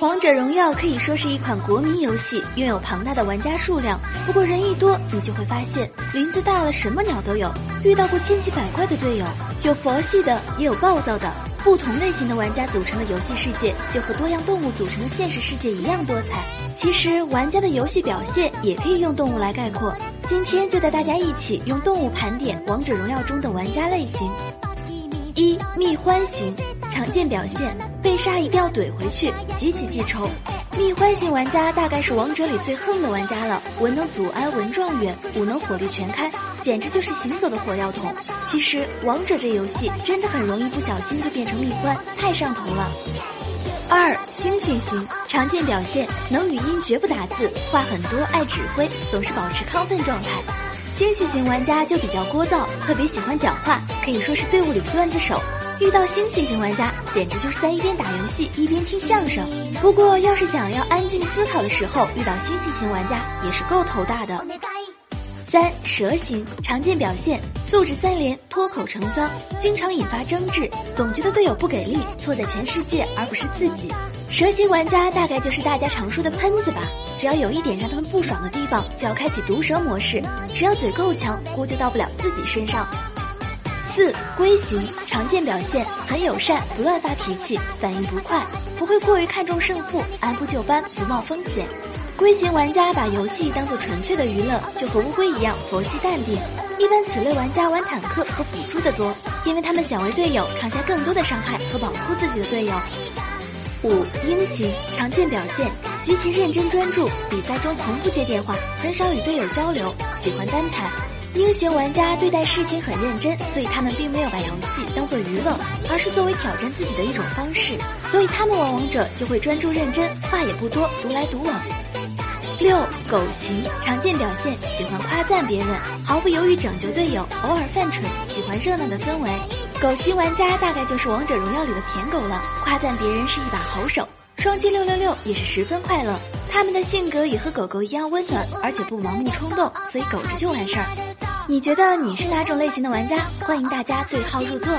王者荣耀可以说是一款国民游戏，拥有庞大的玩家数量。不过人一多，你就会发现林子大了，什么鸟都有。遇到过千奇百怪的队友，有佛系的，也有暴躁的。不同类型的玩家组成的游戏世界，就和多样动物组成的现实世界一样多彩。其实，玩家的游戏表现也可以用动物来概括。今天就带大家一起用动物盘点王者荣耀中的玩家类型。一蜜獾型。常见表现，被杀一定要怼回去，极其记仇。蜜獾型玩家大概是王者里最横的玩家了，文能祖安文状元，武能火力全开，简直就是行走的火药桶。其实王者这游戏真的很容易不小心就变成蜜獾，太上头了。二猩猩型常见表现，能语音绝不打字，话很多，爱指挥，总是保持亢奋状态。猩猩型玩家就比较聒噪，特别喜欢讲话，可以说是队伍里的段子手。遇到星系型玩家，简直就是在一边打游戏一边听相声。不过，要是想要安静思考的时候，遇到星系型玩家也是够头大的。三蛇形常见表现，素质三连，脱口成脏，经常引发争执，总觉得队友不给力，错在全世界而不是自己。蛇形玩家大概就是大家常说的喷子吧，只要有一点让他们不爽的地方，就要开启毒蛇模式，只要嘴够强，锅就到不了自己身上。四龟型常见表现很友善，不乱发脾气，反应不快，不会过于看重胜负，按部就班，不冒风险。龟型玩家把游戏当做纯粹的娱乐，就和乌龟一样佛系淡定。一般此类玩家玩坦克和辅助的多，因为他们想为队友扛下更多的伤害和保护自己的队友。五鹰型常见表现极其认真专注，比赛中从不接电话，很少与队友交流，喜欢单谈。鹰型玩家对待事情很认真，所以他们并没有把游戏当做娱乐，而是作为挑战自己的一种方式。所以他们玩王者就会专注认真，话也不多，独来独往。六狗型常见表现喜欢夸赞别人，毫不犹豫拯救队友，偶尔犯蠢，喜欢热闹的氛围。狗型玩家大概就是王者荣耀里的舔狗了，夸赞别人是一把好手，双击六六六也是十分快乐。他们的性格也和狗狗一样温暖，而且不盲目冲动，所以苟着就完事儿。你觉得你是哪种类型的玩家？欢迎大家对号入座。